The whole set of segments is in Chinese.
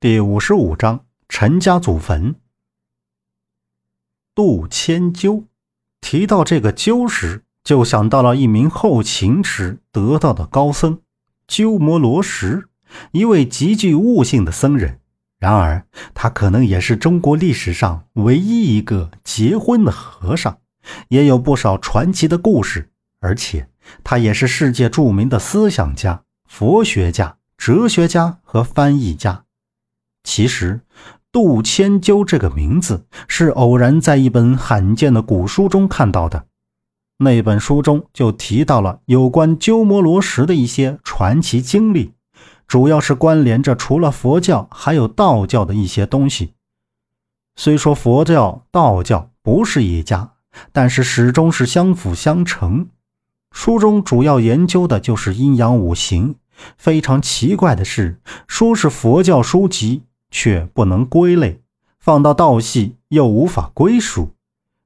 第五十五章陈家祖坟。杜迁鸠提到这个鸠时，就想到了一名后秦时得道的高僧鸠摩罗什，一位极具悟性的僧人。然而，他可能也是中国历史上唯一一个结婚的和尚，也有不少传奇的故事。而且，他也是世界著名的思想家、佛学家、哲学家和翻译家。其实，杜迁鸠这个名字是偶然在一本罕见的古书中看到的。那本书中就提到了有关鸠摩罗什的一些传奇经历，主要是关联着除了佛教还有道教的一些东西。虽说佛教、道教不是一家，但是始终是相辅相成。书中主要研究的就是阴阳五行。非常奇怪的是，说是佛教书籍。却不能归类，放到道系又无法归属，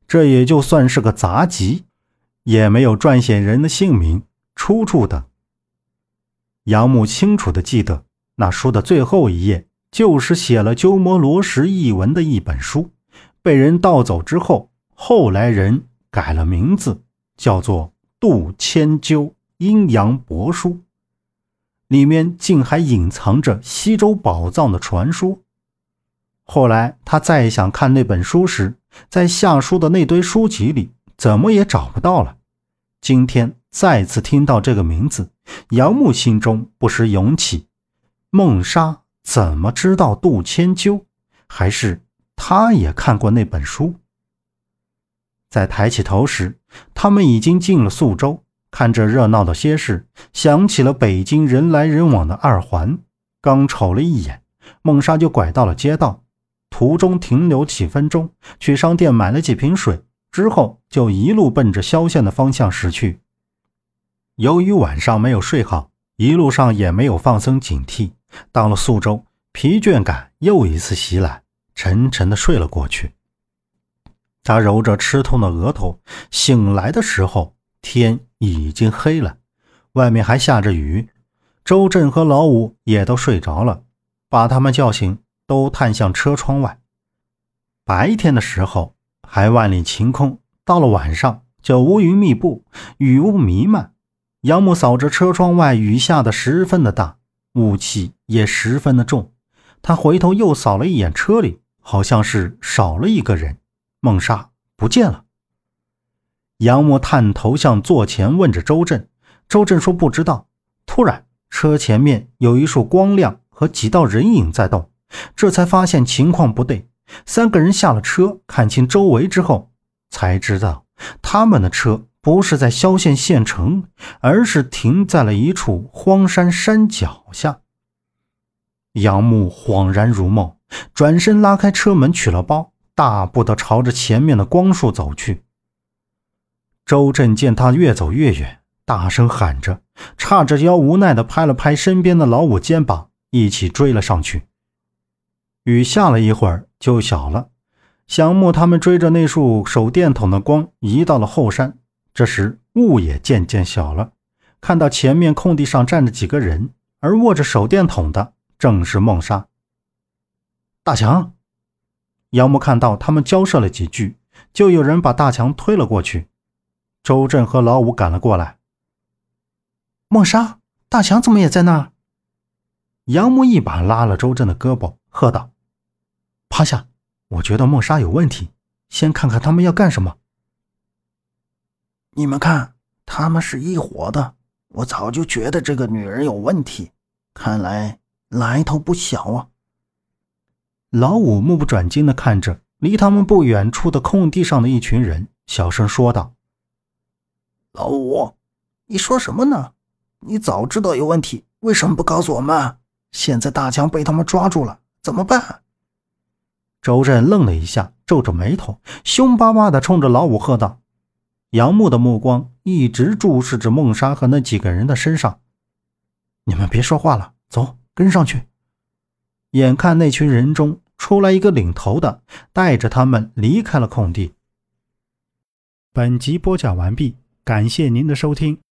这也就算是个杂集，也没有撰写人的姓名、出处等。杨木清楚地记得，那书的最后一页就是写了鸠摩罗什译文的一本书，被人盗走之后，后来人改了名字，叫做《杜千鸠阴阳博书》。里面竟还隐藏着西周宝藏的传说。后来他再想看那本书时，在下书的那堆书籍里怎么也找不到了。今天再次听到这个名字，杨牧心中不时涌起：孟莎怎么知道杜迁鸠？还是他也看过那本书？在抬起头时，他们已经进了宿州。看着热闹的街市，想起了北京人来人往的二环。刚瞅了一眼，孟莎就拐到了街道，途中停留几分钟，去商店买了几瓶水，之后就一路奔着萧县的方向驶去。由于晚上没有睡好，一路上也没有放松警惕，到了宿州，疲倦感又一次袭来，沉沉的睡了过去。他揉着吃痛的额头，醒来的时候，天。已经黑了，外面还下着雨。周震和老五也都睡着了，把他们叫醒，都探向车窗外。白天的时候还万里晴空，到了晚上就乌云密布，雨雾弥漫。杨木扫着车窗外，雨下的十分的大，雾气也十分的重。他回头又扫了一眼车里，好像是少了一个人，孟莎不见了。杨木探头向座前问着周震，周震说不知道。突然，车前面有一束光亮和几道人影在动，这才发现情况不对。三个人下了车，看清周围之后，才知道他们的车不是在萧县县城，而是停在了一处荒山山脚下。杨木恍然如梦，转身拉开车门，取了包，大步的朝着前面的光束走去。周震见他越走越远，大声喊着，叉着腰，无奈地拍了拍身边的老五肩膀，一起追了上去。雨下了一会儿就小了，祥木他们追着那束手电筒的光移到了后山。这时雾也渐渐小了，看到前面空地上站着几个人，而握着手电筒的正是孟莎。大强，杨木看到他们交涉了几句，就有人把大强推了过去。周震和老五赶了过来。莫莎，大强怎么也在那儿？杨木一把拉了周震的胳膊，喝道：“趴下！我觉得莫莎有问题，先看看他们要干什么。”你们看，他们是一伙的。我早就觉得这个女人有问题，看来来头不小啊。老五目不转睛的看着离他们不远处的空地上的一群人，小声说道。老五，你说什么呢？你早知道有问题，为什么不告诉我们？现在大强被他们抓住了，怎么办？周震愣了一下，皱着眉头，凶巴巴地冲着老五喝道：“杨木的目光一直注视着孟莎和那几个人的身上。你们别说话了，走，跟上去。”眼看那群人中出来一个领头的，带着他们离开了空地。本集播讲完毕。感谢您的收听。